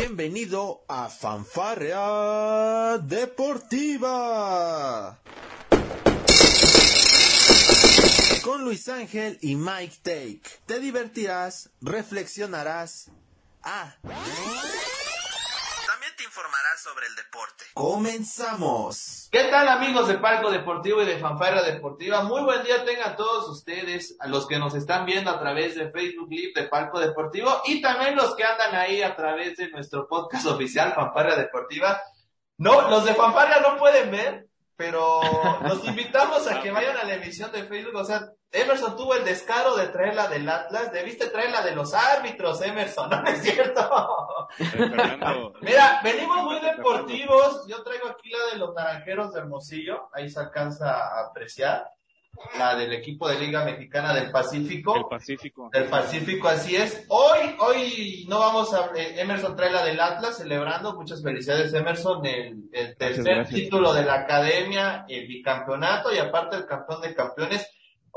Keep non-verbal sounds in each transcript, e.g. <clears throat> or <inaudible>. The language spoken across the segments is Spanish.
Bienvenido a Fanfarrea Deportiva. Con Luis Ángel y Mike Take. Te divertirás, reflexionarás. Ah. Sobre el deporte. Comenzamos. ¿Qué tal amigos de Palco Deportivo y de Fanfarra Deportiva? Muy buen día tengan todos ustedes, a los que nos están viendo a través de Facebook Live de Palco Deportivo y también los que andan ahí a través de nuestro podcast oficial Fanfarra Deportiva. No, los de Fanfarra no pueden ver, pero los invitamos a que vayan a la emisión de Facebook, o sea, Emerson tuvo el descaro de traer la del Atlas, debiste traer la de los árbitros, Emerson, <laughs> ¿no es cierto? Mira, venimos muy deportivos, yo traigo aquí la de los naranjeros de Hermosillo, ahí se alcanza a apreciar, la del equipo de Liga Mexicana del Pacífico. El Pacífico. Del Pacífico, así es. Hoy, hoy no vamos a, eh, Emerson trae la del Atlas celebrando, muchas felicidades Emerson, el, el tercer título de la academia, el bicampeonato y aparte el campeón de campeones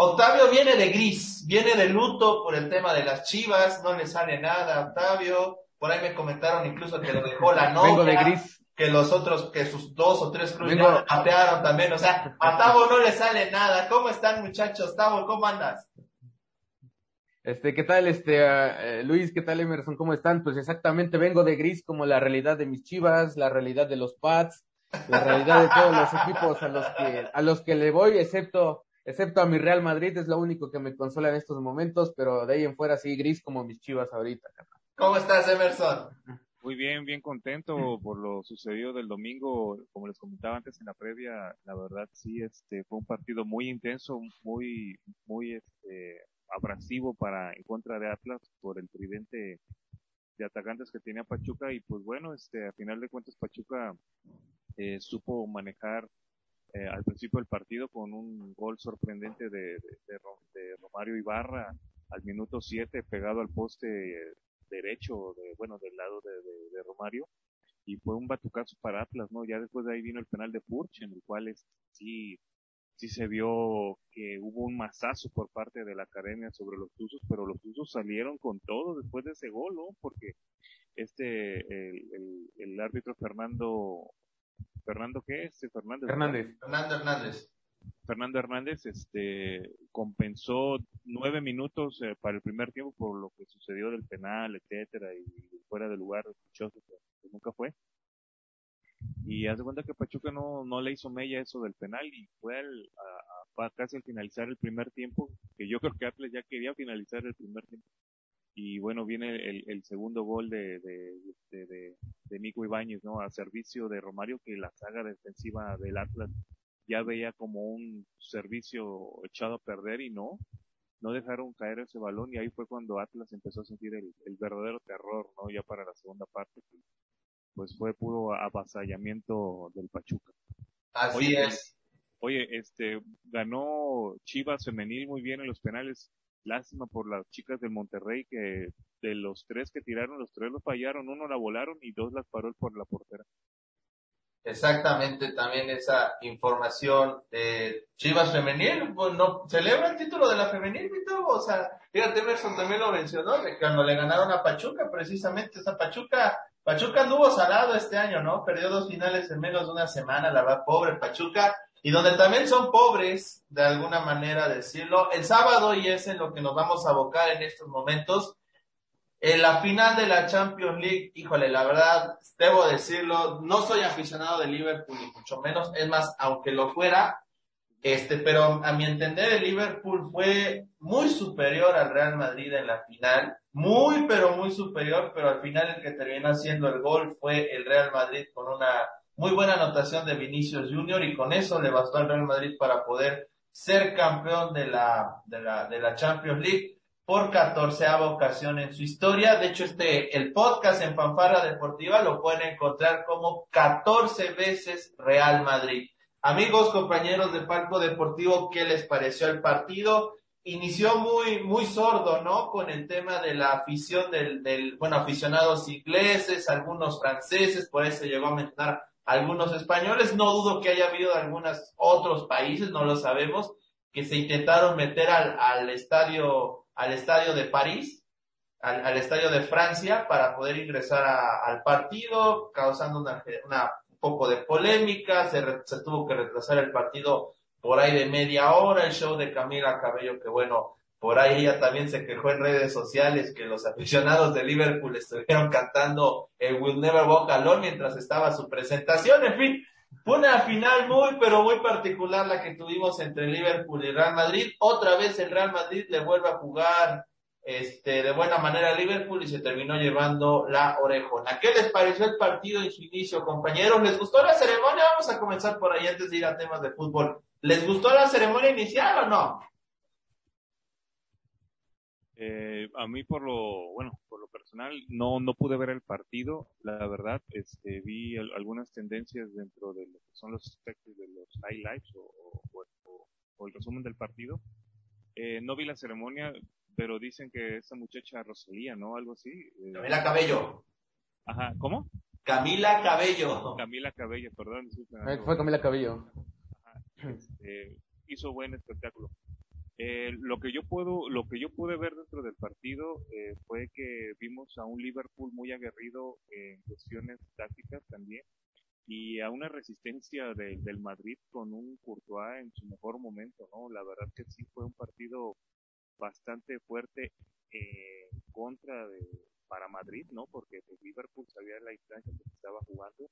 Octavio viene de gris, viene de luto por el tema de las chivas, no le sale nada a Octavio. Por ahí me comentaron incluso que lo dejó la novia. Vengo de gris. Que los otros, que sus dos o tres cruces patearon también. O sea, a Tavo no le sale nada. ¿Cómo están muchachos? Tavo, ¿cómo andas? Este, ¿qué tal, este, uh, Luis? ¿Qué tal, Emerson? ¿Cómo están? Pues exactamente vengo de gris como la realidad de mis chivas, la realidad de los Pats, la realidad de todos los equipos a los que, a los que le voy, excepto excepto a mi Real Madrid, es lo único que me consola en estos momentos, pero de ahí en fuera sí gris como mis chivas ahorita. ¿Cómo estás, Emerson? Muy bien, bien contento por lo sucedido del domingo. Como les comentaba antes en la previa, la verdad sí, este, fue un partido muy intenso, muy, muy, este, abrasivo para, en contra de Atlas por el tridente de atacantes que tenía Pachuca y pues bueno, este, a final de cuentas Pachuca eh, supo manejar eh, al principio del partido con un gol sorprendente de, de, Romario Ibarra al minuto 7 pegado al poste derecho, de, bueno, del lado de, Romario y fue un batucazo para Atlas, ¿no? Ya después de ahí vino el penal de Purch, en el cual sí, sí se vio que hubo un masazo por parte de la academia sobre los Tuzos, pero los Tuzos salieron con todo después de ese gol, ¿no? Porque este, el, el árbitro Fernando Fernando qué es? Fernández. Hernández. Fernando Hernández. Fernando Hernández este compensó nueve minutos eh, para el primer tiempo por lo que sucedió del penal, etcétera, y fuera de lugar sospechoso que, nunca fue. Y hace cuenta que Pachuca no, no le hizo mella eso del penal y fue al, a, casi al finalizar el primer tiempo, que yo creo que Atlas ya quería finalizar el primer tiempo y bueno, viene el, el segundo gol de, de, de, Nico Ibáñez, ¿no? A servicio de Romario, que la saga defensiva del Atlas ya veía como un servicio echado a perder y no, no dejaron caer ese balón y ahí fue cuando Atlas empezó a sentir el, el verdadero terror, ¿no? Ya para la segunda parte, pues fue puro avasallamiento del Pachuca. Así es. Oye, este, ganó Chivas femenil muy bien en los penales lástima por las chicas del Monterrey que de los tres que tiraron, los tres los fallaron, uno la volaron y dos las paró por la portera. Exactamente, también esa información de Chivas femenil, pues no, celebra el título de la femenil, O sea, fíjate, Emerson también lo mencionó, de cuando le ganaron a Pachuca, precisamente, esa Pachuca, Pachuca anduvo salado este año, ¿no? Perdió dos finales en menos de una semana, la verdad, pobre Pachuca, y donde también son pobres, de alguna manera decirlo. El sábado, y es en lo que nos vamos a abocar en estos momentos, en la final de la Champions League, híjole, la verdad, debo decirlo, no soy aficionado de Liverpool, ni mucho menos, es más, aunque lo fuera, este, pero a mi entender el Liverpool fue muy superior al Real Madrid en la final, muy, pero muy superior, pero al final el que terminó haciendo el gol fue el Real Madrid con una muy buena anotación de Vinicius Junior y con eso le bastó al Real Madrid para poder ser campeón de la, de la, de la Champions League por catorceava ocasión en su historia. De hecho, este, el podcast en Fanfarra Deportiva lo pueden encontrar como 14 veces Real Madrid. Amigos, compañeros de Palco Deportivo, ¿qué les pareció el partido? Inició muy, muy sordo, ¿no? Con el tema de la afición del, del, bueno, aficionados ingleses, algunos franceses, por eso llegó a mencionar algunos españoles. No dudo que haya habido algunos otros países, no lo sabemos, que se intentaron meter al, al estadio, al estadio de París. al, estadio de Francia para poder ingresar al partido, causando una, un poco de polémica, se, se tuvo que retrasar el partido por ahí de media hora, el show de Camila Cabello, que bueno, por ahí ella también se quejó en redes sociales que los aficionados de Liverpool estuvieron cantando el Will Never Walk Alone mientras estaba su presentación. En fin, fue una final muy, pero muy particular la que tuvimos entre Liverpool y Real Madrid. Otra vez el Real Madrid le vuelve a jugar este, de buena manera a Liverpool y se terminó llevando la orejona. ¿Qué les pareció el partido en su inicio, compañeros? ¿Les gustó la ceremonia? Vamos a comenzar por ahí antes de ir a temas de fútbol. ¿Les gustó la ceremonia inicial o no? Eh, a mí por lo, bueno, lo personal no, no pude ver el partido, la verdad, este, vi algunas tendencias dentro de lo que son los aspectos de los highlights o, o, el resumen del partido. Eh, no vi la ceremonia, pero dicen que esa muchacha Rosalía, ¿no? Algo así. Eh, Camila Cabello. Ajá, ¿cómo? Camila Cabello. Camila Cabello, perdón. Fue Camila Cabello. Este, hizo buen espectáculo. Eh, lo que yo puedo, lo que yo pude ver dentro del partido eh, fue que vimos a un Liverpool muy aguerrido en cuestiones tácticas también y a una resistencia del Madrid con un Courtois en su mejor momento, ¿no? La verdad que sí fue un partido bastante fuerte en contra de para Madrid, ¿no? Porque Liverpool sabía la instancia que estaba jugando,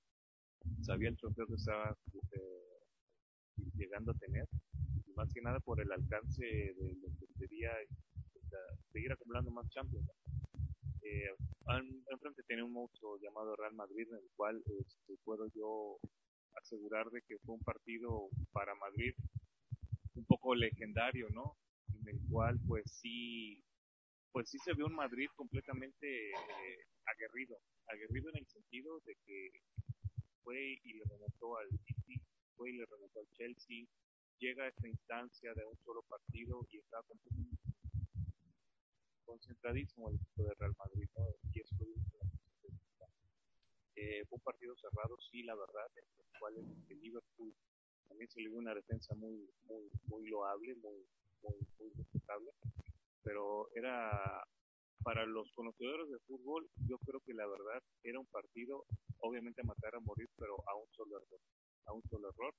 sabía el trofeo que estaba eh, llegando a tener más que nada por el alcance de lo que sería seguir acumulando más Champions. Eh, enfrente tiene un monstruo llamado Real Madrid, en el cual este, puedo yo asegurar de que fue un partido para Madrid un poco legendario, ¿no? En el cual pues sí, pues sí se vio un Madrid completamente eh, aguerrido, aguerrido en el sentido de que fue y le remontó al City, fue y le remontó al Chelsea, llega a esta instancia de un solo partido y está concentradísimo el equipo de Real Madrid, Y eso eh, fue un partido cerrado, sí, la verdad, en el cual el Liverpool también se le dio una defensa muy, muy, muy loable, muy, muy, muy respetable, pero era para los conocedores de fútbol, yo creo que la verdad era un partido, obviamente a matar a morir, pero a un solo error, a un solo error,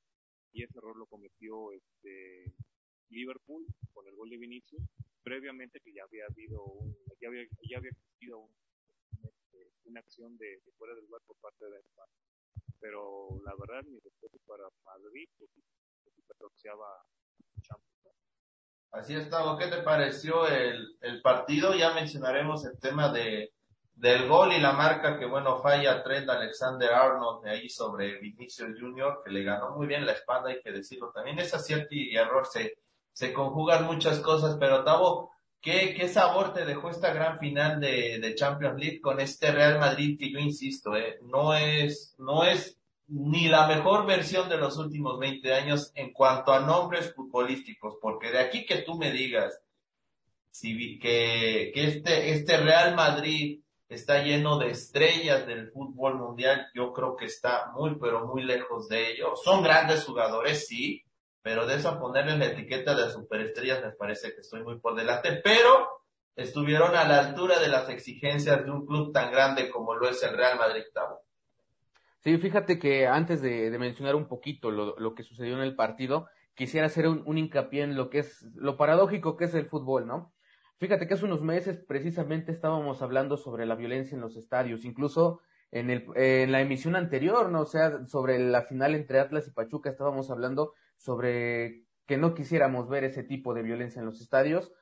y ese error lo cometió este Liverpool con el gol de Vinicius, previamente que ya había habido un, ya había, ya había existido este, una acción de, fuera del lugar por parte de España. Pero la verdad, mi respeto para Madrid, porque Champions. Así es, ¿qué te pareció el, el partido? Ya mencionaremos el tema de, del gol y la marca que bueno falla Trent Alexander Arnold de ahí sobre Vinicius Junior que le ganó muy bien la espalda hay que decirlo también. Es acierto y error se se conjugan muchas cosas pero Tavo ¿qué, qué sabor te dejó esta gran final de, de Champions League con este Real Madrid que yo insisto eh, no es no es ni la mejor versión de los últimos 20 años en cuanto a nombres futbolísticos porque de aquí que tú me digas si que, que este este Real Madrid está lleno de estrellas del fútbol mundial, yo creo que está muy, pero muy lejos de ello. Son grandes jugadores, sí, pero de eso ponerle la etiqueta de superestrellas me parece que estoy muy por delante, pero estuvieron a la altura de las exigencias de un club tan grande como lo es el Real Madrid. Sí, fíjate que antes de, mencionar un poquito lo, que sucedió en el partido, quisiera hacer un, un hincapié en lo que es lo paradójico que es el fútbol, ¿no? Fíjate que hace unos meses precisamente estábamos hablando sobre la violencia en los estadios, incluso en, el, en la emisión anterior, ¿no? O sea, sobre la final entre Atlas y Pachuca estábamos hablando sobre que no quisiéramos ver ese tipo de violencia en los estadios.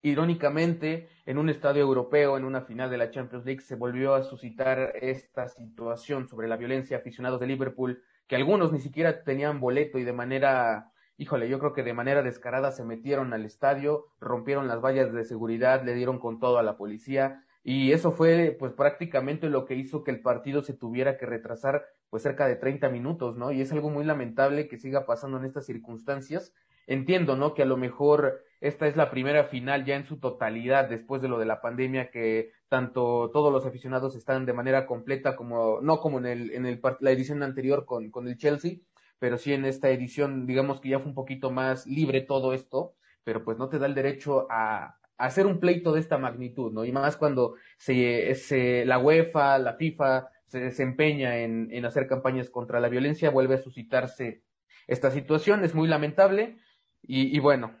Irónicamente, en un estadio europeo, en una final de la Champions League, se volvió a suscitar esta situación sobre la violencia aficionados de Liverpool, que algunos ni siquiera tenían boleto y de manera híjole, yo creo que de manera descarada se metieron al estadio, rompieron las vallas de seguridad, le dieron con todo a la policía y eso fue pues prácticamente lo que hizo que el partido se tuviera que retrasar pues cerca de 30 minutos, ¿no? Y es algo muy lamentable que siga pasando en estas circunstancias. Entiendo, ¿no? Que a lo mejor esta es la primera final ya en su totalidad después de lo de la pandemia que tanto todos los aficionados están de manera completa como no como en el en el la edición anterior con con el Chelsea pero sí en esta edición, digamos que ya fue un poquito más libre todo esto, pero pues no te da el derecho a, hacer un pleito de esta magnitud, ¿no? Y más cuando se, se la UEFA, la FIFA se desempeña en, en hacer campañas contra la violencia, vuelve a suscitarse esta situación, es muy lamentable y, y bueno,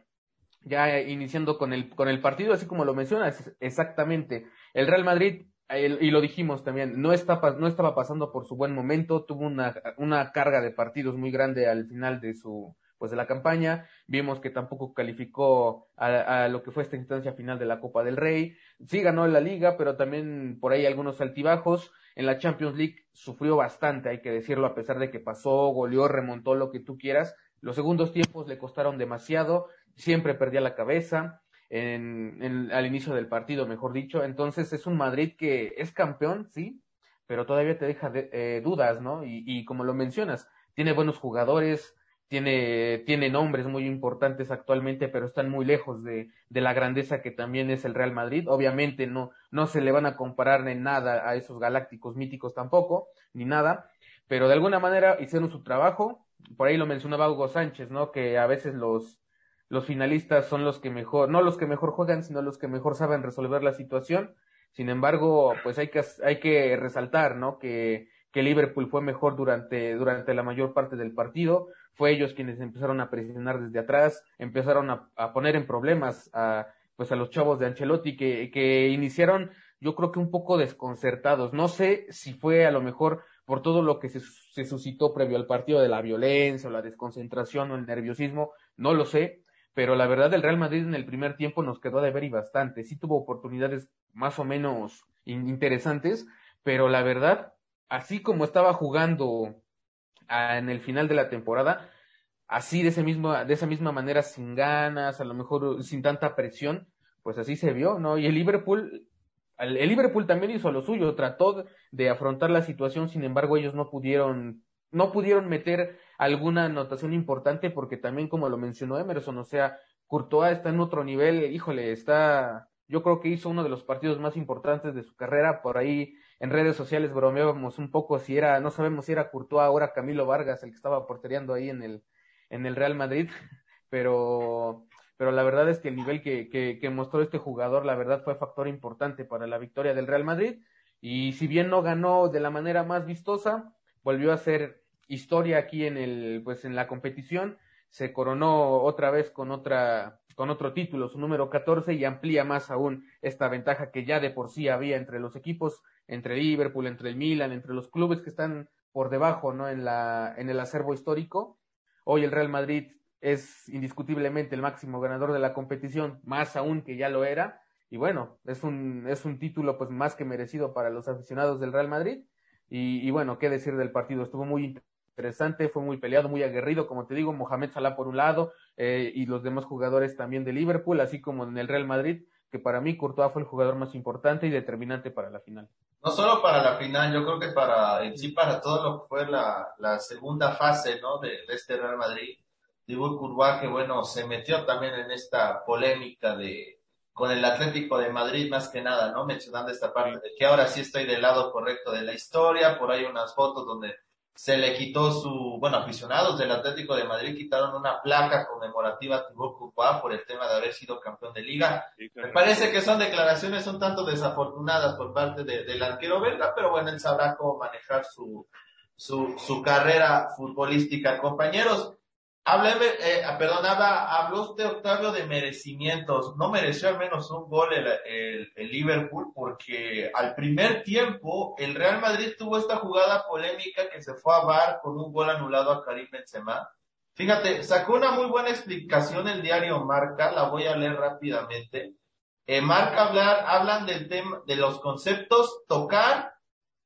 ya iniciando con el, con el partido, así como lo mencionas, exactamente, el Real Madrid, y lo dijimos también, no, está, no estaba pasando por su buen momento, tuvo una, una carga de partidos muy grande al final de su, pues de la campaña. Vimos que tampoco calificó a, lo que fue esta instancia final de la Copa del Rey. Sí ganó la liga, pero también por ahí algunos altibajos. En la Champions League sufrió bastante, hay que decirlo, a pesar de que pasó, goleó, remontó lo que tú quieras. Los segundos tiempos le costaron demasiado, siempre perdía la cabeza. En, al inicio del partido, mejor dicho. Entonces es un Madrid que es campeón, sí, pero todavía te deja de, eh, dudas, ¿no? Y, y como lo mencionas, tiene buenos jugadores, tiene, tiene nombres muy importantes actualmente, pero están muy lejos de, de, la grandeza que también es el Real Madrid. Obviamente no, no se le van a comparar en nada a esos galácticos míticos tampoco, ni nada, pero de alguna manera hicieron su trabajo. Por ahí lo mencionaba Hugo Sánchez, ¿no? Que a veces los, los finalistas son los que mejor, no los que mejor juegan, sino los que mejor saben resolver la situación. Sin embargo, pues hay que, hay que resaltar, ¿no? Que, que Liverpool fue mejor durante, durante la mayor parte del partido fue ellos quienes empezaron a presionar desde atrás, empezaron a, a poner en problemas a, pues a los chavos de Ancelotti que, que iniciaron yo creo que un poco desconcertados. No sé si fue a lo mejor por todo lo que se, se suscitó previo al partido de la violencia o la desconcentración o el nerviosismo, no lo sé, pero la verdad el Real Madrid en el primer tiempo nos quedó de ver y bastante. Sí tuvo oportunidades más o menos interesantes, pero la verdad, así como estaba jugando en el final de la temporada, así de, ese mismo, de esa misma manera, sin ganas, a lo mejor sin tanta presión, pues así se vio, ¿no? Y el Liverpool, el Liverpool también hizo lo suyo, trató de afrontar la situación, sin embargo ellos no pudieron, no pudieron meter alguna anotación importante porque también como lo mencionó Emerson, o sea, Courtois está en otro nivel, híjole, está, yo creo que hizo uno de los partidos más importantes de su carrera, por ahí en redes sociales bromeábamos un poco si era, no sabemos si era Courtois ahora Camilo Vargas el que estaba portereando ahí en el, en el Real Madrid, <laughs> pero, pero la verdad es que el nivel que, que, que mostró este jugador, la verdad fue factor importante para la victoria del Real Madrid, y si bien no ganó de la manera más vistosa, volvió a hacer historia aquí en el, pues en la competición, se coronó otra vez con otra, con otro título, su número 14, y amplía más aún esta ventaja que ya de por sí había entre los equipos entre Liverpool, entre el Milan, entre los clubes que están por debajo, ¿no? En la, en el acervo histórico. Hoy el Real Madrid es indiscutiblemente el máximo ganador de la competición, más aún que ya lo era. Y bueno, es un, es un título pues más que merecido para los aficionados del Real Madrid. Y, y bueno, qué decir del partido, estuvo muy interesante, fue muy peleado, muy aguerrido, como te digo, Mohamed Salah por un lado eh, y los demás jugadores también de Liverpool, así como en el Real Madrid, que para mí Courtois fue el jugador más importante y determinante para la final. No solo para la final, yo creo que para, sí para todo lo que fue la, segunda fase, ¿no? De, de este Real Madrid. Dibu Courtois que bueno, se metió también en esta polémica de, con el Atlético de Madrid más que nada, ¿no? Mencionando esta parte de que ahora sí estoy del lado correcto de la historia, por ahí unas fotos donde se le quitó su, bueno, aficionados del Atlético de Madrid quitaron una placa conmemorativa a Thibaut Courtois por el tema de haber sido campeón de liga. Sí, Me parece que son declaraciones un tanto desafortunadas por parte de, del arquero belga, pero bueno, él sabrá cómo manejar su, su, su carrera futbolística. Compañeros, Hábleme, eh, perdón, habla, habló usted, Octavio, de merecimientos. No mereció al menos un gol el, el, Liverpool porque al primer tiempo el Real Madrid tuvo esta jugada polémica que se fue a VAR con un gol anulado a Karim Benzema. Fíjate, sacó una muy buena explicación el diario Marca, la voy a leer rápidamente. En Marca hablar, hablan del tema, de los conceptos tocar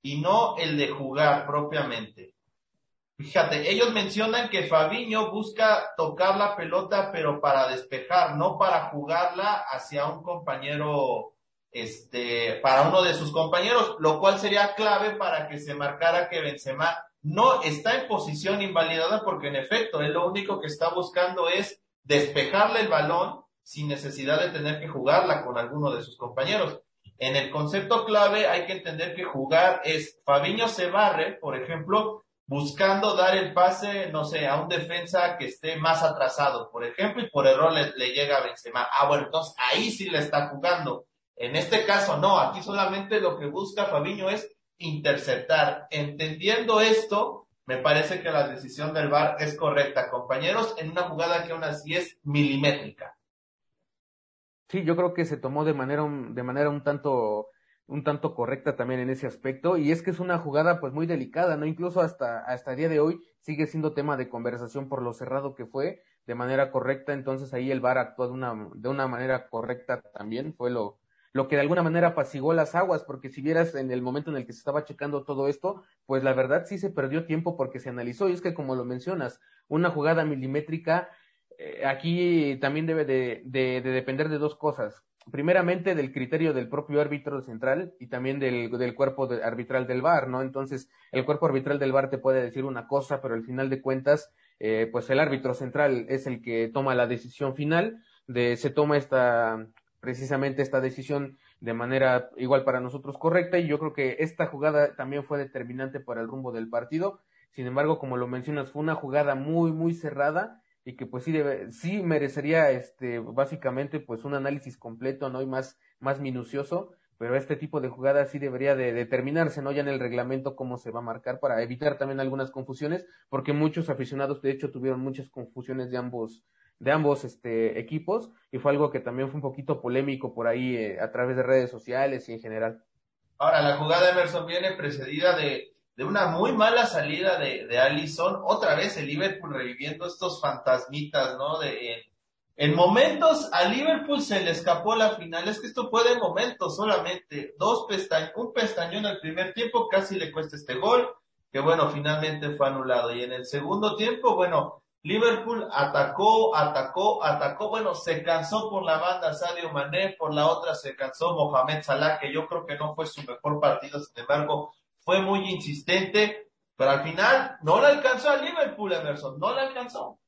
y no el de jugar propiamente. Fíjate, ellos mencionan que Fabiño busca tocar la pelota, pero para despejar, no para jugarla hacia un compañero, este, para uno de sus compañeros, lo cual sería clave para que se marcara que Benzema no está en posición invalidada porque en efecto, él lo único que está buscando es despejarle el balón sin necesidad de tener que jugarla con alguno de sus compañeros. En el concepto clave hay que entender que jugar es Fabiño se barre, por ejemplo, buscando dar el pase, no sé, a un defensa que esté más atrasado, por ejemplo, y por error le, le llega a Benzema. Ah, bueno, entonces ahí sí le está jugando. En este caso no, aquí solamente lo que busca Fabiño es interceptar. Entendiendo esto, me parece que la decisión del VAR es correcta, compañeros, en una jugada que aún así es milimétrica. Sí, yo creo que se tomó de manera de manera un tanto un tanto correcta también en ese aspecto y es que es una jugada pues muy delicada, ¿no? Incluso hasta hasta el día de hoy sigue siendo tema de conversación por lo cerrado que fue de manera correcta, entonces ahí el VAR actuó de una de una manera correcta también, fue lo lo que de alguna manera apaciguó las aguas, porque si vieras en el momento en el que se estaba checando todo esto, pues la verdad sí se perdió tiempo porque se analizó, y es que como lo mencionas, una jugada milimétrica eh, aquí también debe de, de, de, depender de dos cosas. Primeramente del criterio del propio árbitro central y también del, del cuerpo de, arbitral del VAR, ¿no? Entonces, el cuerpo arbitral del VAR te puede decir una cosa, pero al final de cuentas, eh, pues el árbitro central es el que toma la decisión final de se toma esta precisamente esta decisión de manera igual para nosotros correcta y yo creo que esta jugada también fue determinante para el rumbo del partido. Sin embargo, como lo mencionas, fue una jugada muy, muy cerrada y que pues sí debe, sí merecería este, básicamente pues un análisis completo, ¿no? Y más, más minucioso, pero este tipo de jugadas sí debería de determinarse, ¿no? Ya en el reglamento cómo se va a marcar para evitar también algunas confusiones, porque muchos aficionados de hecho tuvieron muchas confusiones de ambos, de ambos este, equipos y fue algo que también fue un poquito polémico por ahí eh, a través de redes sociales y en general. Ahora, la jugada de Emerson viene precedida de, de una muy mala salida de, de Allison. Otra vez el Liverpool reviviendo estos fantasmitas, ¿no? De, en, en momentos a Liverpool se le escapó la final. Es que esto fue de momentos solamente. Dos pestañas, un pestañón al primer tiempo casi le cuesta este gol, que bueno, finalmente fue anulado. Y en el segundo tiempo, bueno, Liverpool atacó, atacó, atacó. Bueno, se cansó por la banda Sadio Mané, por la otra se cansó Mohamed Salah, que yo creo que no fue su mejor partido, sin embargo, fue muy insistente, pero al final no le alcanzó a Liverpool, Emerson, no le alcanzó.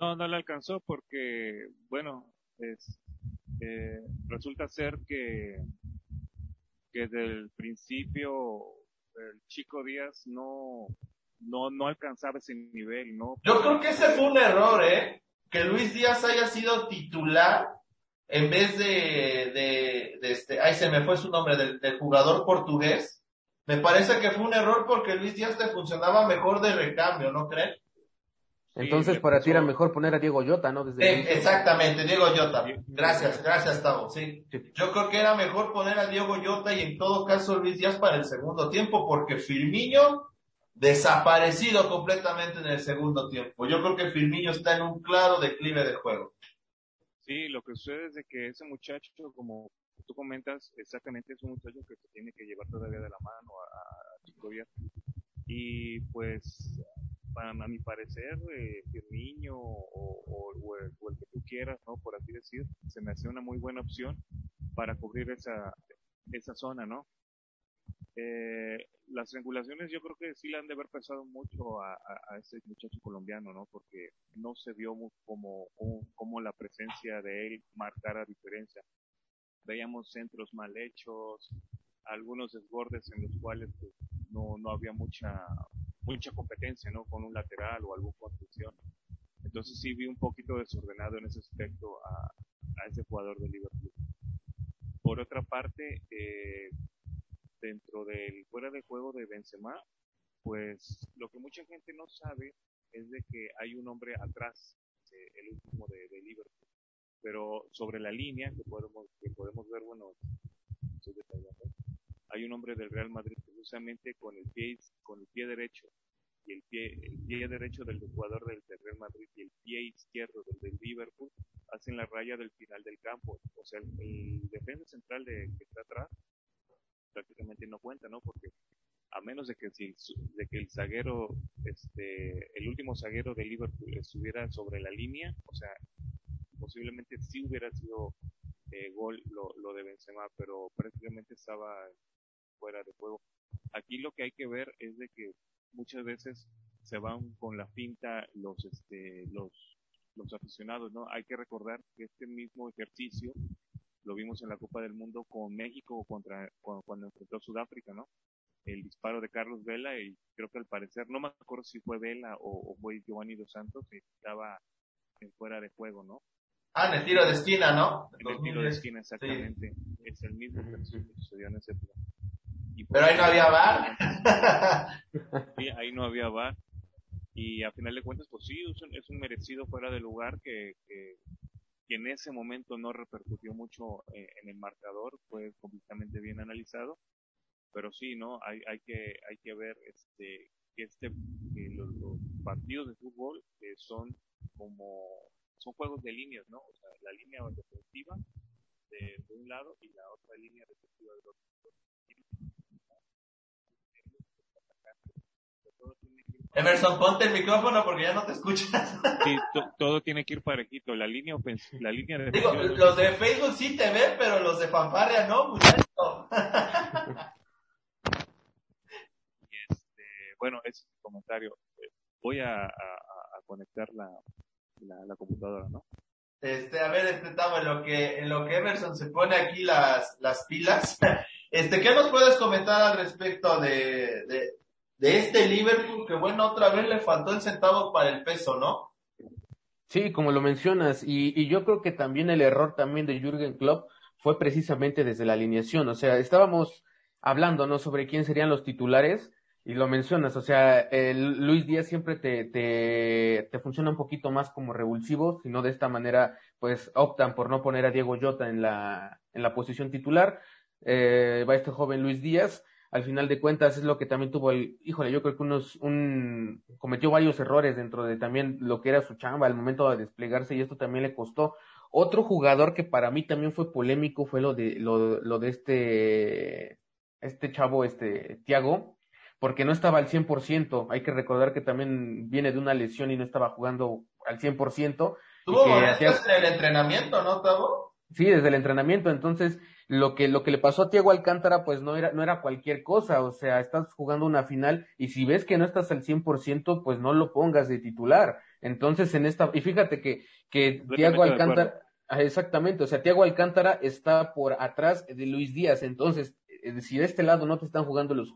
No, no le alcanzó porque, bueno, es, eh, resulta ser que, que desde el principio el chico Díaz no, no, no alcanzaba ese nivel, ¿no? Yo creo que ese fue un error, ¿eh? Que Luis Díaz haya sido titular en vez de, de, de este, ay, se me fue su nombre, del, del, jugador portugués. Me parece que fue un error porque Luis Díaz te funcionaba mejor de recambio, ¿no creen? Entonces, sí, para ti era mejor poner a Diego Llota, ¿no? Desde eh, exactamente, Diego Llota. Gracias, gracias, Tavo. Sí. Yo creo que era mejor poner a Diego Llota y en todo caso Luis Díaz para el segundo tiempo porque Firmino desaparecido completamente en el segundo tiempo. Yo creo que Firmino está en un claro declive de juego. Sí, lo que sucede es de que ese muchacho, como tú comentas, exactamente es un muchacho que se tiene que llevar todavía de la mano a, a Díaz. Y pues, para, a mi parecer, eh, Firmino o, o, o, el, o, el, que tú quieras, ¿no? Por así decir, se me hace una muy buena opción para cubrir esa, esa zona, ¿no? Eh, las regulaciones yo creo que sí le han de haber pesado mucho a ese muchacho colombiano, ¿no? Porque no se vio como, como, como la presencia de él marcara diferencia. Veíamos centros mal hechos, algunos desbordes en los cuales pues, no, no había mucha, mucha competencia, ¿no? Con un lateral o alguna construcción. Entonces sí vi un poquito desordenado en ese aspecto a, a ese jugador de Liverpool. Por otra parte, eh, dentro del fuera de juego de Benzema, pues lo que mucha gente no sabe es de que hay un hombre atrás, eh, el último de, Liverpool, pero sobre la línea que podemos que podemos ver, bueno, hay un hombre del Real Madrid precisamente con el pie con el pie derecho y el pie el pie derecho del jugador del Real Madrid y el pie izquierdo del, del Liverpool hacen la raya del final del campo, o sea, el, el defensa central de, que está atrás prácticamente no cuenta, ¿no? Porque a menos de que si, de que el zaguero, este, el último zaguero de Liverpool estuviera sobre la línea, o sea, posiblemente sí hubiera sido eh, gol lo, lo de Benzema, pero prácticamente estaba fuera de juego. Aquí lo que hay que ver es de que muchas veces se van con la finta los, este, los, los aficionados, ¿no? Hay que recordar que este mismo ejercicio lo vimos en la Copa del Mundo con México contra cuando, cuando enfrentó a Sudáfrica, ¿no? el disparo de Carlos Vela y creo que al parecer, no me acuerdo si fue Vela o, fue Giovanni Dos Santos que estaba en fuera de juego, ¿no? Ah, en el tiro de esquina, ¿no? En el tiro de esquina, exactamente. Es el mismo que sucedió en ese plan. Pero ahí no había bar. sí, ahí no había bar. Y a final de cuentas, pues sí, es un, merecido fuera de lugar que, que, en ese momento no repercutió mucho eh, en el marcador, fue completamente bien analizado. Pero sí, ¿no? Hay, hay, que, hay que ver este, que este, los, partidos de fútbol eh, son como, son juegos de líneas, ¿no? O sea, la línea defensiva de, un lado y la otra línea defensiva del otro. Emerson, ponte el micrófono porque ya no te escuchas. <laughs> Sí, todo tiene que ir parejito. La línea la línea de Digo, los de Facebook sí te ven, pero los de fanfarria no, muchacho. <laughs> Este, bueno, ese es el comentario. Voy a, conectar la, la, computadora, ¿no? Este, a ver, este, estamos en lo que, en lo que Emerson se pone aquí las, las pilas. <laughs> Este, ¿qué nos puedes comentar al respecto de, de, de este Liverpool que bueno, otra vez le faltó el centavo para el peso, ¿no? Sí, como lo mencionas, y, yo creo que también el error también de Jürgen Klopp fue precisamente desde la alineación, o sea, estábamos hablando, ¿no? Sobre quién serían los titulares, y lo mencionas, o sea, el Luis Díaz siempre te, te, te funciona un poquito más como revulsivo, sino de esta manera, pues optan por no poner a Diego Jota en la, en la posición titular, eh, va este joven Luis Díaz, al final de cuentas es lo que también tuvo el, híjole, yo creo que unos, un, cometió varios errores dentro de también lo que era su chamba al momento de desplegarse y esto también le costó. Otro jugador que para mí también fue polémico fue lo de, lo, lo de este, este chavo, este, Tiago, porque no estaba al 100%. Hay que recordar que también viene de una lesión y no estaba jugando al 100%. Tuvo en el entrenamiento, ¿no, Tavo? Sí, desde el entrenamiento. Entonces, lo que, lo que le pasó a Tiago Alcántara, pues no era, no era cualquier cosa, o sea, estás jugando una final y si ves que no estás al 100%, pues no lo pongas de titular. Entonces, en esta, y fíjate que, que Tiago Alcántara, ah, exactamente, o sea, Tiago Alcántara está por atrás de Luis Díaz, entonces, eh, si de este lado no te están jugando los,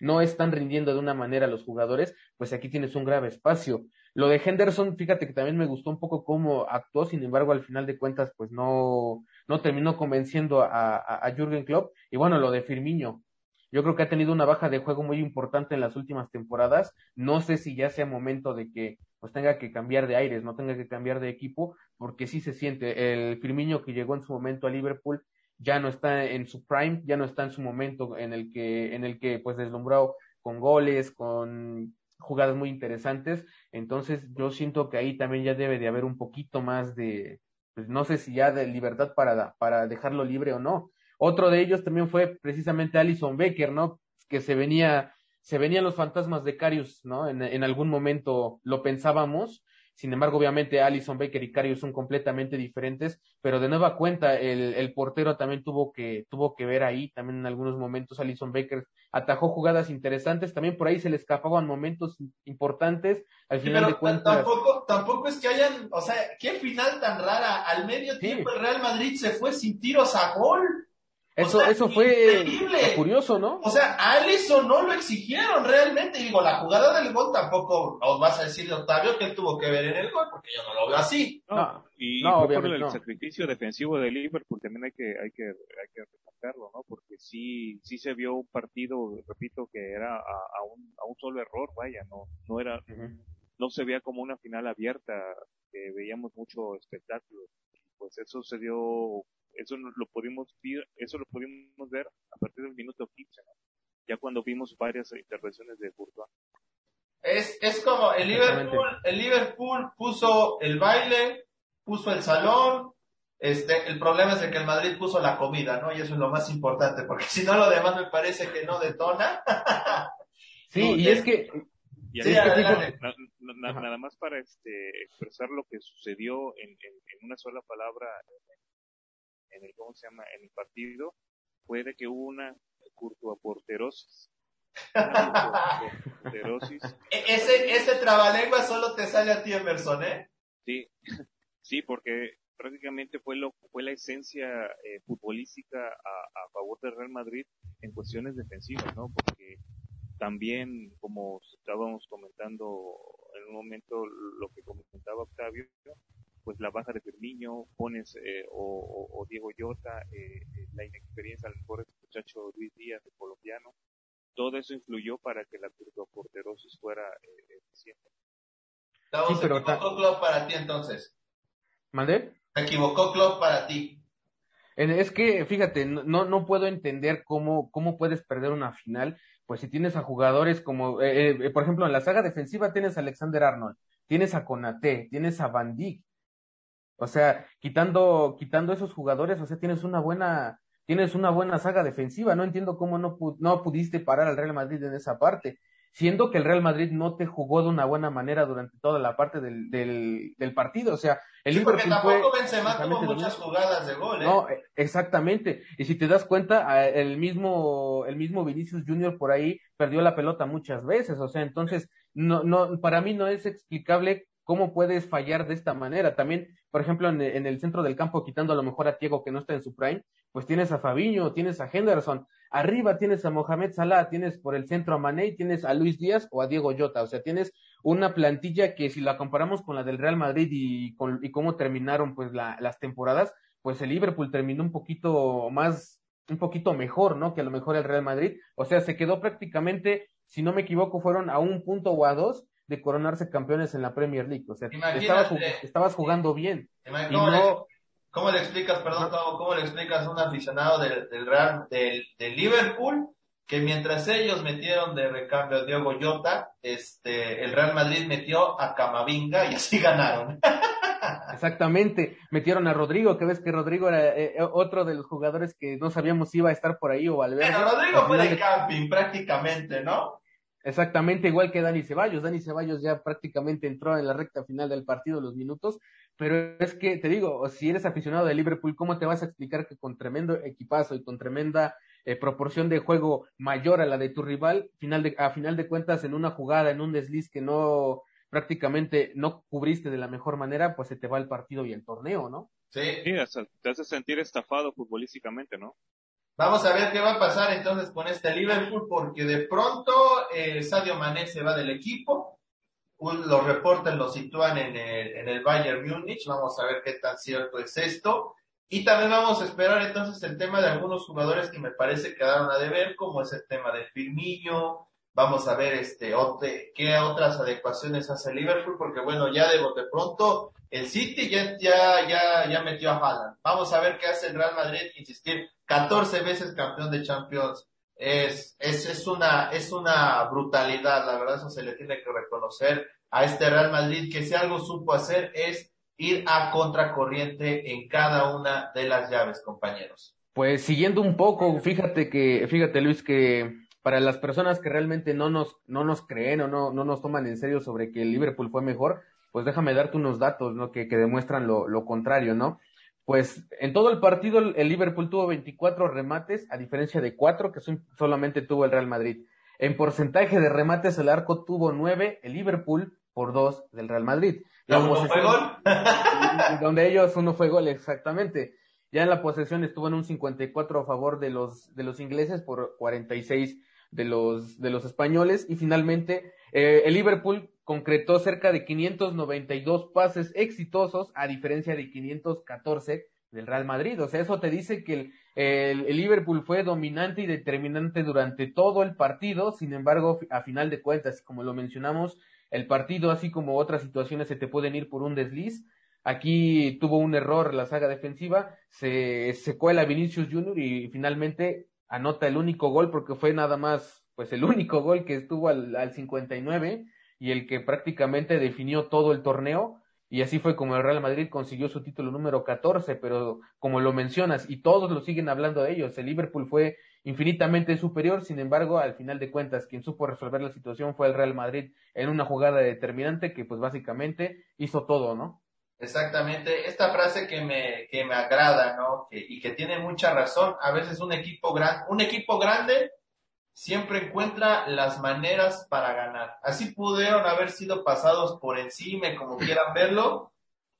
no están rindiendo de una manera los jugadores, pues aquí tienes un grave espacio. Lo de Henderson, fíjate que también me gustó un poco cómo actuó, sin embargo, al final de cuentas, pues no, no terminó convenciendo a, a, a Jürgen Klopp. Y bueno, lo de Firmino, yo creo que ha tenido una baja de juego muy importante en las últimas temporadas. No sé si ya sea momento de que pues tenga que cambiar de aires, no tenga que cambiar de equipo, porque sí se siente. El Firmino que llegó en su momento a Liverpool ya no está en su prime, ya no está en su momento en el que, en el que pues deslumbró con goles, con jugadas muy interesantes. Entonces yo siento que ahí también ya debe de haber un poquito más de, pues no sé si ya de libertad para, para dejarlo libre o no. Otro de ellos también fue precisamente Alison Becker, ¿no? Que se venía, se venían los fantasmas de Carius, ¿no? En, en algún momento lo pensábamos, sin embargo, obviamente, Alison Baker y Cario son completamente diferentes, pero de nueva cuenta, el, el, portero también tuvo que, tuvo que ver ahí, también en algunos momentos Alison Baker atajó jugadas interesantes, también por ahí se le escapaban momentos importantes, al final de cuentas. Tampoco, tampoco es que hayan, o sea, qué final tan rara, al medio tiempo el Real Madrid se fue sin tiros a gol. Eso, eso fue curioso, ¿no? O sea, a Alisson no lo exigieron realmente. Digo, la jugada del gol tampoco os vas a decir, Octavio, que él tuvo que ver en el gol, porque yo no lo veo así. No, y, no, por el sacrificio defensivo de Liverpool también hay que, hay que, hay que resaltarlo, ¿no? Porque sí, sí se vio un partido, repito, que era a, un, a un solo error, vaya, no, no era, no se veía como una final abierta, que veíamos mucho espectáculo. Pues eso se dio eso lo pudimos eso lo pudimos ver a partir del minuto 15, ya cuando vimos varias intervenciones de Courtois. Es, es como el Liverpool, el Liverpool puso el baile, puso el salón, este, el problema es de que el Madrid puso la comida, ¿no? Y eso es lo más importante, porque <laughs> si no lo demás me parece que no detona. <laughs> sí, y es que, nada más para este, expresar lo que sucedió en, en, en una sola palabra en el, ¿cómo se llama? En el partido, puede que hubo una curtoaporterosis. <laughs> E-, ese, ese trabalengua solo te sale a ti, Emerson, ¿eh? Sí, sí, porque prácticamente fue lo fue la esencia eh, futbolística a, a, favor del Real Madrid en cuestiones defensivas, ¿no? Porque también, como estábamos comentando en un momento, lo que comentaba Octavio, pues la baja de Firmino, pones eh, o, o, Diego Llota, eh, eh la inexperiencia, al mejor muchacho Luis Díaz, el colombiano, todo eso influyó para que la curva porterosis fuera eh, eficiente. Sí, pero ¿Se equivocó Klopp para ti entonces? ¿Mandé? ¿Se equivocó Klopp para ti? Es que, fíjate, no, no puedo entender cómo, cómo puedes perder una final pues si tienes a jugadores como, eh, eh, por ejemplo, en la saga defensiva tienes a Alexander Arnold, tienes a Conate, tienes a Van Dijk. O sea, quitando, quitando esos jugadores, o sea, tienes una buena, tienes una buena saga defensiva. No entiendo cómo no, no pudiste parar al Real Madrid en esa parte siendo que el Real Madrid no te jugó de una buena manera durante toda la parte del, del, del partido. O sea, el sí, Liverpool porque tampoco Benzema tuvo muchas jugadas de gol. ¿eh? No, exactamente. Y si te das cuenta, el mismo, el mismo Vinicius Junior por ahí perdió la pelota muchas veces. O sea, entonces, no, no, para mí no es explicable cómo puedes fallar de esta manera. También, por ejemplo, en, el centro del campo, quitando a lo mejor a Diego que no está en su prime, pues tienes a Fabiño, tienes a Henderson, Arriba tienes a Mohamed Salah, tienes por el centro a Mané, tienes a Luis Díaz o a Diego Jota. O sea, tienes una plantilla que si la comparamos con la del Real Madrid y, con, y cómo terminaron pues la, las temporadas, pues el Liverpool terminó un poquito más, un poquito mejor, ¿no? Que a lo mejor el Real Madrid. O sea, se quedó prácticamente, si no me equivoco, fueron a un punto o a dos de coronarse campeones en la Premier League. O sea, estabas, estabas, jugando bien. Y no, ¿Cómo le explicas, perdón, cómo le explicas a un aficionado del, del Real, del, del, Liverpool, que mientras ellos metieron de recambio a Diego Jota, este, el Real Madrid metió a Camavinga y así ganaron. <laughs> Exactamente, metieron a Rodrigo, que ves que Rodrigo era eh, eh, otro de los jugadores que no sabíamos si iba a estar por ahí o Valverde. Pero Rodrigo fue de camping prácticamente, ¿no? Exactamente, igual que Dani Ceballos. Dani Ceballos ya prácticamente entró en la recta final del partido los minutos, pero es que te digo, si eres aficionado de Liverpool, ¿cómo te vas a explicar que con tremendo equipazo y con tremenda eh, proporción de juego mayor a la de tu rival, final de, a final de cuentas en una jugada, en un desliz que no prácticamente no cubriste de la mejor manera, pues se te va el partido y el torneo, ¿no? Sí. sí te hace sentir estafado futbolísticamente, ¿no? Vamos a ver qué va a pasar entonces con este Liverpool, porque de pronto eh, Sadio Mané se va del equipo. Los reportes lo sitúan en el, en el Bayern Múnich. Vamos a ver qué tan cierto es esto. Y también vamos a esperar entonces el tema de algunos jugadores que me parece quedaron a deber, como es el tema de Firmino. Vamos a ver este, qué otras adecuaciones hace Liverpool, porque bueno, ya de, de pronto el City ya, ya, ya, ya metió a Haaland. Vamos a ver qué hace el Real Madrid, insistir, 14 veces campeón de Champions. Es, es, es una, es una brutalidad, la verdad, eso se le tiene que reconocer a este Real Madrid, que si algo supo hacer es ir a contracorriente en cada una de las llaves, compañeros. Pues siguiendo un poco, fíjate que, fíjate Luis, que para las personas que realmente no nos, no nos creen o no, no nos toman en serio sobre que el Liverpool fue mejor, pues déjame darte unos datos, ¿no? Que, que demuestran lo, lo, contrario, ¿no? Pues en todo el partido el Liverpool tuvo 24 remates, a diferencia de 4 que solamente tuvo el Real Madrid. En porcentaje de remates el arco tuvo 9, el Liverpool por 2 del Real Madrid. ¿Uno fue gol? <laughs> donde ellos uno fue gol, exactamente. Ya en la posesión estuvo en un 54 a favor de los, de los ingleses por 46 de los, de los españoles. Y finalmente eh, el Liverpool concretó cerca de 592 pases exitosos, a diferencia de 514 del Real Madrid. O sea, eso te dice que el, Liverpool fue dominante y determinante durante todo el partido. Sin embargo, a final de cuentas, como lo mencionamos, el partido, así como otras situaciones, se te pueden ir por un desliz. Aquí tuvo un error la saga defensiva, se, se cuela Vinicius Junior y finalmente anota el único gol porque fue nada más, pues el único gol que estuvo al, al 59 y el que prácticamente definió todo el torneo. Y así fue como el Real Madrid consiguió su título número 14, pero como lo mencionas, y todos lo siguen hablando de ellos, el Liverpool fue infinitamente superior, sin embargo, al final de cuentas, quien supo resolver la situación fue el Real Madrid en una jugada determinante que pues básicamente hizo todo, ¿no? Exactamente, esta frase que me, que me agrada, ¿no? Que, y que tiene mucha razón, a veces un equipo gran, un equipo grande siempre encuentra las maneras para ganar. Así pudieron haber sido pasados por encima, como <laughs> quieran verlo.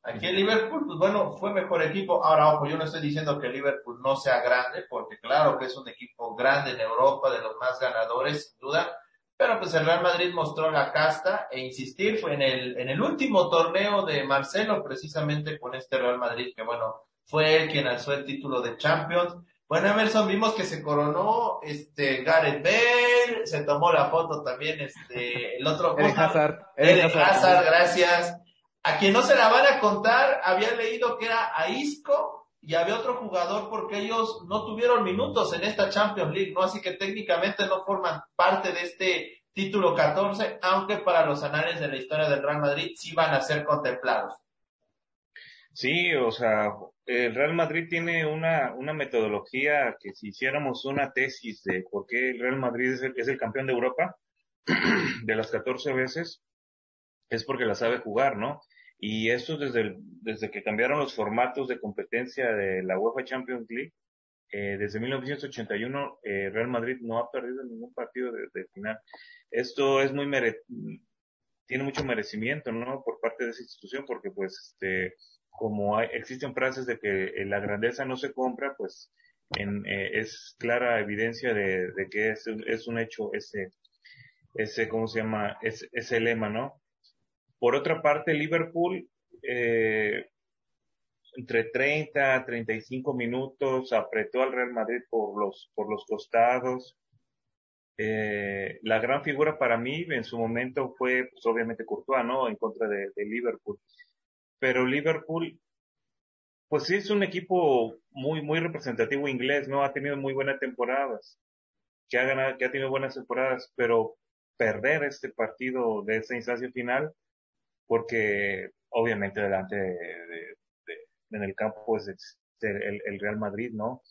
Aquí el Liverpool, pues bueno, fue mejor equipo. Ahora, ojo, yo no estoy diciendo que el Liverpool no sea grande, porque claro que es un equipo grande en Europa, de los más ganadores, sin duda. Pero pues el Real Madrid mostró la casta e insistir fue en el, en el último torneo de Marcelo, precisamente con este Real Madrid, que bueno, fue él quien alzó el título de Champions. Bueno, Emerson, vimos que se coronó este Gareth Bale, se tomó la foto también este el otro Eden Hazard, Eden Hazard, gracias. A quien no se la van a contar, había leído que era a Isco y había otro jugador porque ellos no tuvieron minutos en esta Champions League, ¿no? Así que técnicamente no forman parte de este título 14, aunque para los anales de la historia del Real Madrid sí van a ser contemplados. Sí, o sea, el Real Madrid tiene una, una metodología que si hiciéramos una tesis de por qué el Real Madrid es el, es el campeón de Europa, <clears throat> de las 14 veces, es porque la sabe jugar, ¿no? Y esto desde, el, desde que cambiaron los formatos de competencia de la UEFA Champions League, eh, desde 1981 eh, Real Madrid no ha perdido ningún partido de, de final. Esto es muy mere tiene mucho merecimiento, ¿no? Por parte de esa institución, porque pues, este, como existen frases de que la grandeza no se compra, pues eh, es clara evidencia de, que es, es, un hecho ese, ese, ¿cómo se llama? Es, ese lema, ¿no? Por otra parte, Liverpool, eh, entre 30 a 35 minutos apretó al Real Madrid por los, por los costados. Eh, la gran figura para mí en su momento fue, pues, obviamente, Courtois, ¿no? En contra de Liverpool. Pero Liverpool, pues sí es un equipo muy, muy representativo inglés, ¿no? Ha tenido muy buenas temporadas. Que ha ganado, que ha tenido buenas temporadas, pero perder este partido de esta instancia final, porque obviamente delante de, de, de en el campo es el, el, Real Madrid, ¿no?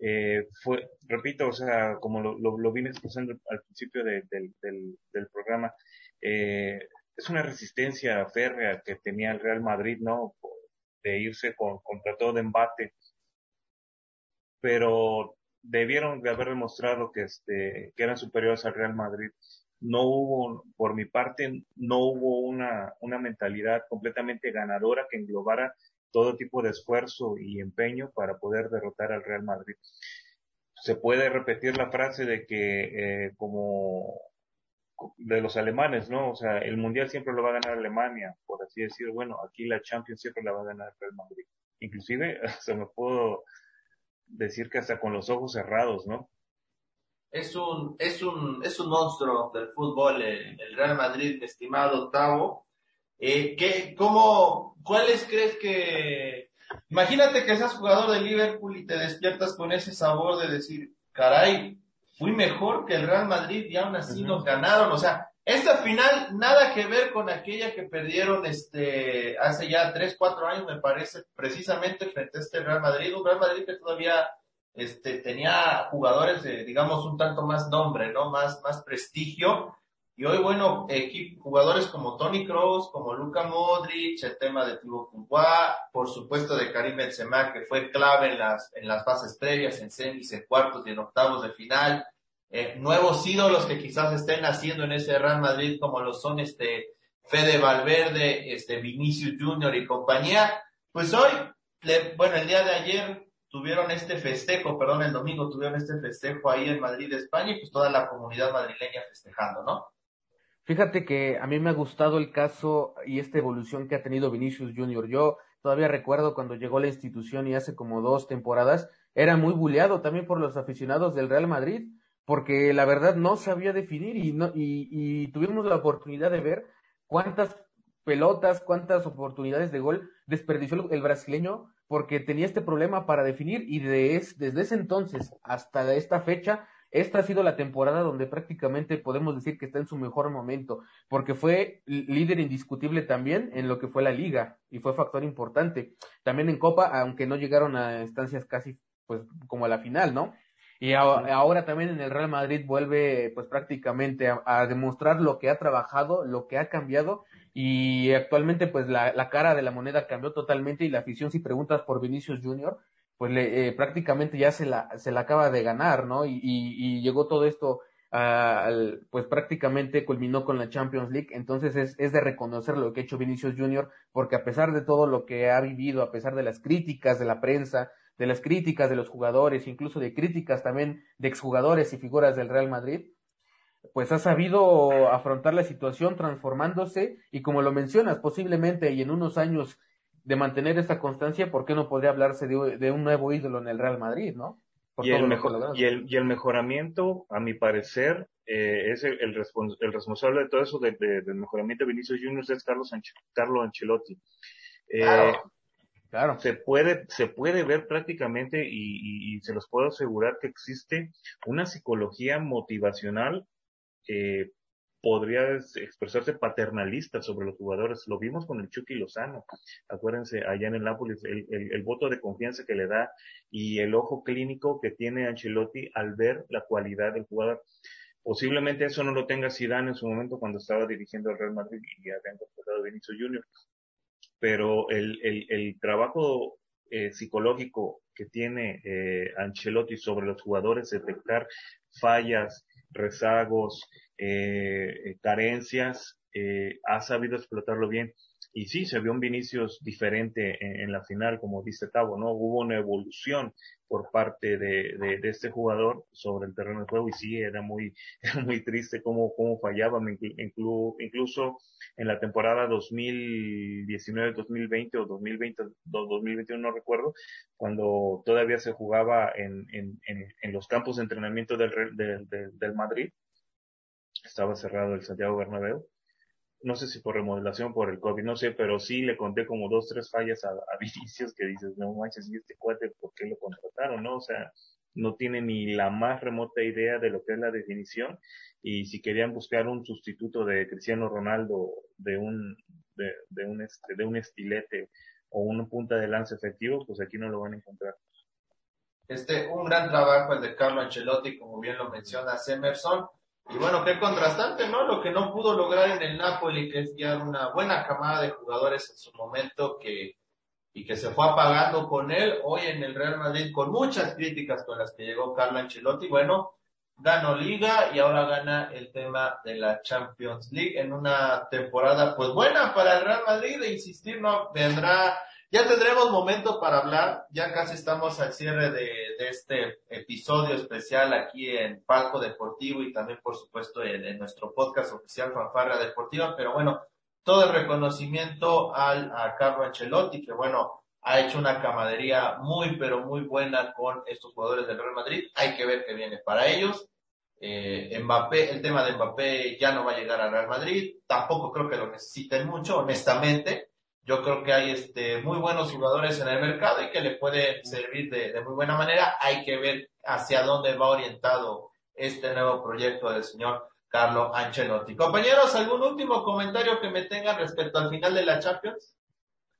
Eh, fue, repito, o sea, como lo, lo, lo vine expresando al principio de, del, del, del, programa, eh, es una resistencia férrea que tenía el Real Madrid, ¿no? De irse con, contra todo embate. Pero debieron de haber demostrado que, este, que eran superiores al Real Madrid. No hubo, por mi parte, no hubo una, una mentalidad completamente ganadora que englobara todo tipo de esfuerzo y empeño para poder derrotar al Real Madrid. Se puede repetir la frase de que eh, como de los alemanes, ¿no? O sea, el mundial siempre lo va a ganar Alemania, por así decir. Bueno, aquí la Champions siempre la va a ganar Real Madrid. Inclusive, <laughs> se me puedo decir que hasta con los ojos cerrados, ¿no? Es un, es un, es un monstruo del fútbol, el, el Real Madrid, estimado octavo. Eh, ¿qué, cómo, ¿Cuáles crees que... Imagínate que seas jugador de Liverpool y te despiertas con ese sabor de decir, caray, fui mejor que el Real Madrid y aún así uh -huh. nos ganaron. O sea, esta final nada que ver con aquella que perdieron este hace ya tres, cuatro años, me parece, precisamente frente a este Real Madrid. Un Real Madrid que todavía este, tenía jugadores de, digamos, un tanto más nombre, ¿no? Más, más prestigio. Y hoy, bueno, jugadores como Tony Kroos, como Luka Modric, el tema de Thibaut Courtois, por supuesto de Karim Benzema, que fue clave en las, en las fases previas, en semis, en cuartos y en octavos de final. Eh, nuevos ídolos que quizás estén naciendo en ese Real Madrid, como lo son este Fede Valverde, este Vinicius Junior y compañía. Pues hoy, le, bueno, el día de ayer tuvieron este festejo, perdón, el domingo tuvieron este festejo ahí en Madrid, España, y pues toda la comunidad madrileña festejando, ¿no? Fíjate que a mí me ha gustado el caso y esta evolución que ha tenido Vinicius Junior. Yo todavía recuerdo cuando llegó a la institución y hace como dos temporadas, era muy buleado también por los aficionados del Real Madrid, porque la verdad no sabía definir y, no, y, y tuvimos la oportunidad de ver cuántas pelotas, cuántas oportunidades de gol desperdició el brasileño porque tenía este problema para definir y de es, desde ese entonces hasta esta fecha esta ha sido la temporada donde prácticamente podemos decir que está en su mejor momento, porque fue líder indiscutible también en lo que fue la liga y fue factor importante. También en Copa, aunque no llegaron a instancias casi pues como a la final, ¿no? Y a, ahora también en el Real Madrid vuelve pues prácticamente a, a, demostrar lo que ha trabajado, lo que ha cambiado y actualmente pues la, la cara de la moneda cambió totalmente y la afición si preguntas por Vinicius Junior pues le, eh, prácticamente ya se la, se la acaba de ganar, ¿no? Y, y, y, llegó todo esto pues prácticamente culminó con la Champions League, entonces es, es de reconocer lo que ha hecho Vinicius Junior, porque a pesar de todo lo que ha vivido, a pesar de las críticas de la prensa, de las críticas de los jugadores, incluso de críticas también de exjugadores y figuras del Real Madrid, pues ha sabido afrontar la situación transformándose y como lo mencionas, posiblemente y en unos años de mantener esta constancia, ¿por qué no podría hablarse de, un nuevo ídolo en el Real Madrid, no? y, el y, el, y el mejoramiento, a mi parecer, eh, es el, el, responsable de todo eso del mejoramiento de Vinicius Junior es Carlos, Carlos Ancelotti. Eh, claro. Se puede, se puede ver prácticamente y, y, se los puedo asegurar que existe una psicología motivacional eh, podría expresarse paternalista sobre los jugadores. Lo vimos con el Chucky Lozano. Acuérdense, allá en el Nápoles, el, el, voto de confianza que le da y el ojo clínico que tiene Ancelotti al ver la cualidad del jugador. Posiblemente eso no lo tenga Zidane en su momento cuando estaba dirigiendo al Real Madrid y había incorporado Benito Junior. Pero el, el, el trabajo eh, psicológico que tiene eh, Ancelotti sobre los jugadores, detectar fallas, rezagos, eh, carencias, eh, ha sabido explotarlo bien. Y sí, se vio un Vinicius diferente en, la final, como dice Tavo, ¿no? Hubo una evolución por parte de, de, de, este jugador sobre el terreno de juego y sí, era muy, <laughs> muy triste cómo, cómo fallaba, inclu, incluso en la temporada 2019-2020 o 2020-2021, no recuerdo, cuando todavía se jugaba en, en, en, los campos de entrenamiento del, del, del Madrid, estaba cerrado el Santiago Bernabéu. No sé si por remodelación, por el COVID, no sé, pero sí le conté como dos, tres fallas a, a <laughs> Vinicius que dices, no manches, y este cuate, ¿por qué lo contrataron? No, o sea, no tiene ni la más remota idea de lo que es la definición y si querían buscar un sustituto de Cristiano Ronaldo de un de, de un este, de un estilete o una punta de lanza efectivo pues aquí no lo van a encontrar este un gran trabajo el de Carlo Ancelotti como bien lo menciona Emerson y bueno, qué contrastante, ¿no? Lo que no pudo lograr en el Napoli, que es ya una buena camada de jugadores en su momento que, y que se fue apagando con él, hoy en el Real Madrid, con muchas críticas con las que llegó Carlo Ancelotti, bueno, ganó Liga y ahora gana el tema de la Champions League en una temporada pues buena para el Real Madrid, de insistir, no vendrá ya tendremos momento para hablar, ya casi estamos al cierre de, este episodio especial aquí en Palco Deportivo y también por supuesto en, nuestro podcast oficial Fanfarra Deportiva, pero bueno, todo el reconocimiento al, a Carlo Ancelotti, que bueno, ha hecho una camadería muy pero muy buena con estos jugadores del Real Madrid, hay que ver qué viene para ellos. Eh, Mbappé, el tema de Mbappé ya no va a llegar al Real Madrid, tampoco creo que lo necesiten mucho, honestamente yo creo que hay este, muy buenos jugadores en el mercado y que le puede servir de, de muy buena manera. Hay que ver hacia dónde va orientado este nuevo proyecto del señor Carlo Ancelotti. Compañeros, ¿algún último comentario que me tengan respecto al final de la Champions?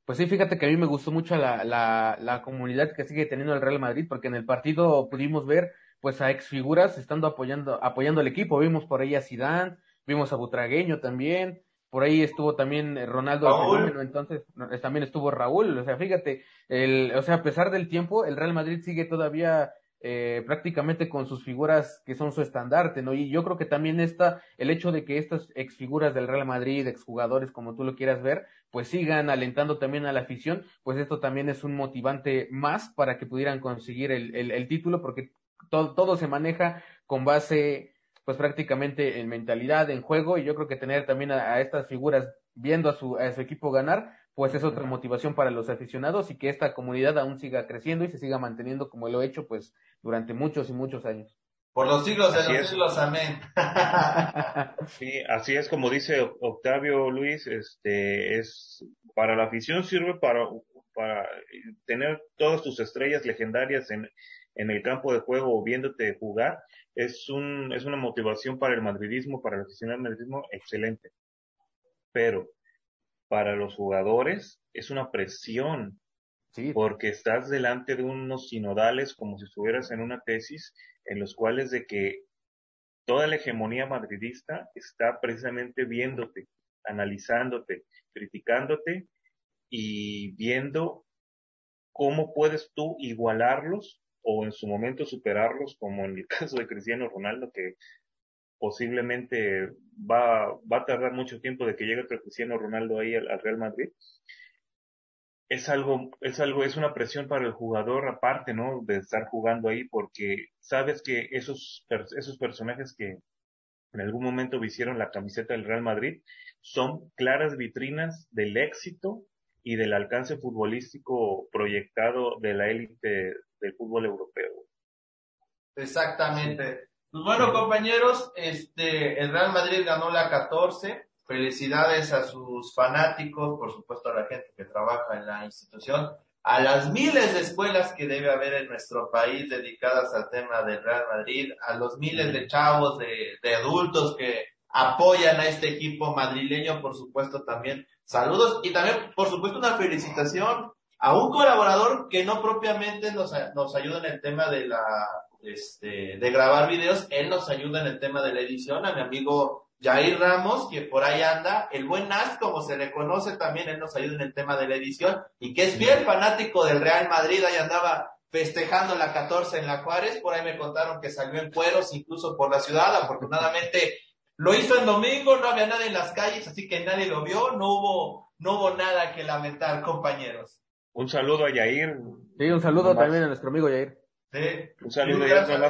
Pues sí, fíjate que a mí me gustó mucho la, la, la comunidad que sigue teniendo el Real Madrid, porque en el partido pudimos ver pues a ex figuras estando apoyando, apoyando al equipo. Vimos por ahí a Zidane, vimos a Butragueño también, por ahí estuvo también eh, Ronaldo fenómeno, entonces también estuvo Raúl, o sea, fíjate, el, o sea, a pesar del tiempo, el Real Madrid sigue todavía eh, prácticamente con sus figuras que son su estandarte, ¿no? Y yo creo que también está el hecho de que estas exfiguras del Real Madrid, exjugadores, como tú lo quieras ver, pues sigan alentando también a la afición, pues esto también es un motivante más para que pudieran conseguir el, el, el título, porque todo, todo se maneja con base pues prácticamente en mentalidad, en juego, y yo creo que tener también a, estas figuras viendo a su, a su equipo ganar, pues es otra motivación para los aficionados y que esta comunidad aún siga creciendo y se siga manteniendo como lo he hecho pues durante muchos y muchos años. Por los siglos de los siglos, amén. <laughs> sí, así es como dice Octavio Luis, este es para la afición sirve para para tener todas tus estrellas legendarias en, en el campo de juego viéndote jugar es, un, es una motivación para el madridismo, para el aficionado al madridismo, excelente. Pero para los jugadores es una presión, sí. porque estás delante de unos sinodales como si estuvieras en una tesis en los cuales de que toda la hegemonía madridista está precisamente viéndote, analizándote, criticándote y viendo cómo puedes tú igualarlos o en su momento superarlos, como en el <laughs> caso de Cristiano Ronaldo, que posiblemente va, va a tardar mucho tiempo de que llegue Cristiano Ronaldo ahí al, Real Madrid. Es algo, es algo, es una presión para el jugador aparte, ¿no? De estar jugando ahí porque sabes que esos, esos personajes que en algún momento vistieron la camiseta del Real Madrid son claras vitrinas del éxito y del alcance futbolístico proyectado de la élite del fútbol europeo. Exactamente. Pues bueno, compañeros, este, el Real Madrid ganó la 14. Felicidades a sus fanáticos, por supuesto a la gente que trabaja en la institución, a las miles de escuelas que debe haber en nuestro país dedicadas al tema del Real Madrid, a los miles de chavos, de, de adultos que apoyan a este equipo madrileño, por supuesto también. Saludos y también, por supuesto, una felicitación a un colaborador que no propiamente nos, nos ayuda en el tema de la, este, de grabar videos, él nos ayuda en el tema de la edición, a mi amigo Jair Ramos, que por ahí anda, el buen Nas, como se le conoce también, él nos ayuda en el tema de la edición, y que es bien fanático del Real Madrid, ahí andaba festejando la 14 en la Juárez, por ahí me contaron que salió en cueros, incluso por la ciudad, afortunadamente lo hizo en domingo, no había nadie en las calles, así que nadie lo vio, no hubo, no hubo nada que lamentar, compañeros. Un saludo a Yair. Sí, un saludo también a nuestro amigo Yair. Sí. Un saludo a Yair,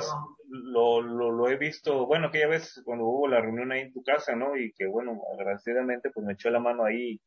lo, lo, lo, he visto, bueno, aquella vez cuando hubo la reunión ahí en tu casa, ¿no? Y que, bueno, agradecidamente, pues me echó la mano ahí,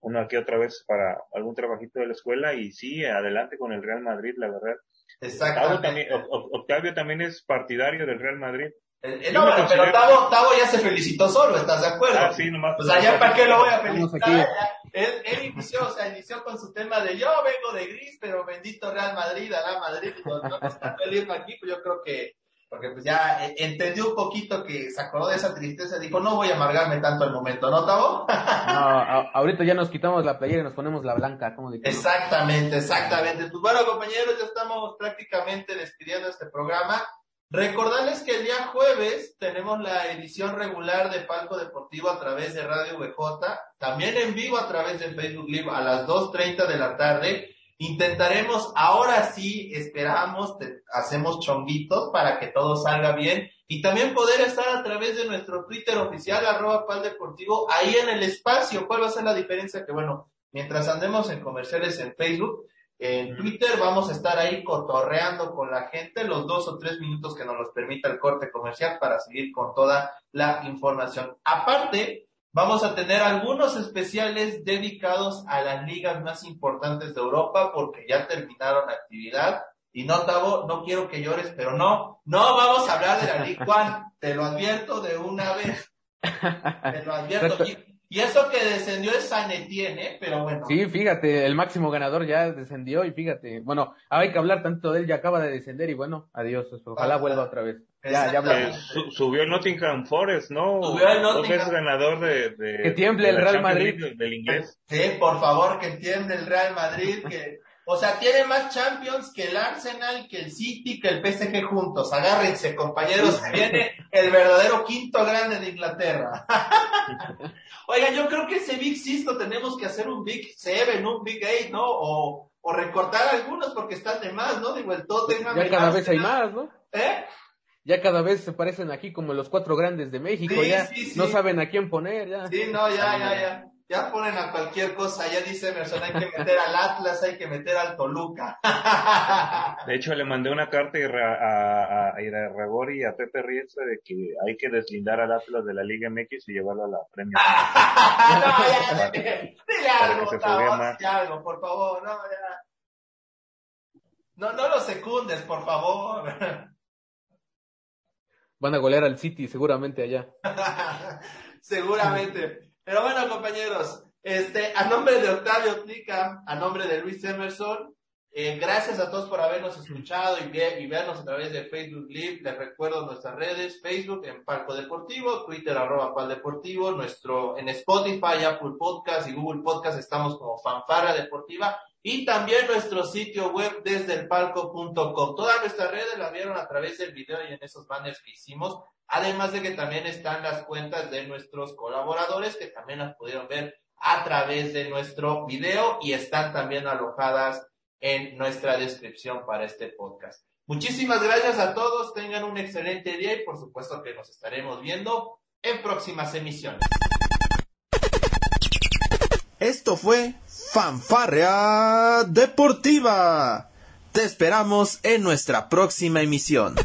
una aquí otra vez para algún trabajito de la escuela, y sí, adelante con el Real Madrid, la verdad. Exacto. Octavio también es partidario del Real Madrid. Eh, no, pero Tavo, Tavo, ya se felicitó solo, ¿estás de acuerdo? Ah, sí, nomás. O sea, ya para qué lo voy a felicitar. Él, él, inició, o sea, inició con su tema de yo vengo de gris, pero bendito Real Madrid, Real Madrid, no, no está feliz aquí, pues yo creo que, porque pues ya eh, entendió un poquito que se acordó de esa tristeza, dijo, no voy a amargarme tanto el momento, ¿no, Tavo? <laughs> no, ahorita ya nos quitamos la playera y nos ponemos la blanca, como dijimos. Exactamente, exactamente. Pues bueno, compañeros, ya estamos prácticamente despidiendo este programa. Recordarles que el día jueves tenemos la edición regular de Palco Deportivo a través de Radio VJ, también en vivo a través de Facebook Live a las 2.30 de la tarde. Intentaremos, ahora sí, esperamos, hacemos chonguitos para que todo salga bien y también poder estar a través de nuestro Twitter oficial, arroba Pal Deportivo, ahí en el espacio. ¿Cuál va a ser la diferencia? Que bueno, mientras andemos en comerciales en Facebook, en Twitter vamos a estar ahí cotorreando con la gente los dos o tres minutos que nos los permita el corte comercial para seguir con toda la información. Aparte, vamos a tener algunos especiales dedicados a las ligas más importantes de Europa porque ya terminaron actividad. Y no, Tavo, no quiero que llores, pero no, no vamos a hablar de la Liga One. Te lo advierto de una vez. Te lo advierto. Y eso que descendió es San Etienne, pero bueno. Sí, fíjate, el máximo ganador ya descendió y fíjate, bueno, hay que hablar tanto de él, ya acaba de descender y bueno, adiós, ojalá vuelva otra vez. Ya, ya subió el Nottingham Forest, ¿no? Subió el Nottingham. es ganador de, de, Que tiemble el Real Madrid. Del inglés. Sí, por favor, que tiemble el Real Madrid, que o sea, tiene más Champions que el Arsenal, que el City, que el PSG juntos. Agárrense, compañeros. Viene el verdadero quinto grande de Inglaterra. <laughs> Oiga, yo creo que ese Big Six lo tenemos que hacer un Big Seven, un Big Eight, ¿no? O, o recortar algunos porque están de más, ¿no? Digo, el Tottenham. Ya cada vez hay más, ¿no? ¿Eh? Ya cada vez se parecen aquí como los cuatro grandes de México, ya no saben a quién poner, ya. Sí, no, ya, ya, ya ya ponen a cualquier cosa, ya dice Emerson, hay que meter al Atlas, hay que meter al Toluca. De hecho, le mandé una carta a, a, a Iragori y a Pepe Riestra de que hay que deslindar al Atlas de la Liga MX y llevarlo a la Premier. <laughs> no, ya, <laughs> dile algo, dile algo, por favor, no, ya. No, no lo secundes, por favor. Van a golear al City seguramente allá. <laughs> seguramente. Pero bueno, compañeros, este, a nombre de Octavio Tlica, a nombre de Luis Emerson, eh, gracias a todos por habernos escuchado y, y, vernos a través de Facebook Live. Les recuerdo nuestras redes, Facebook en Palco Deportivo, Twitter arroba Pal Deportivo, nuestro, en Spotify, Apple Podcast y Google Podcast estamos como Fanfara Deportiva y también nuestro sitio web desde el palco.com. Todas nuestras redes las vieron a través del video y en esos banners que hicimos. Además de que también están las cuentas de nuestros colaboradores que también las pudieron ver a través de nuestro video y están también alojadas en nuestra descripción para este podcast. Muchísimas gracias a todos, tengan un excelente día y por supuesto que nos estaremos viendo en próximas emisiones. Esto fue Fanfarrea Deportiva. Te esperamos en nuestra próxima emisión.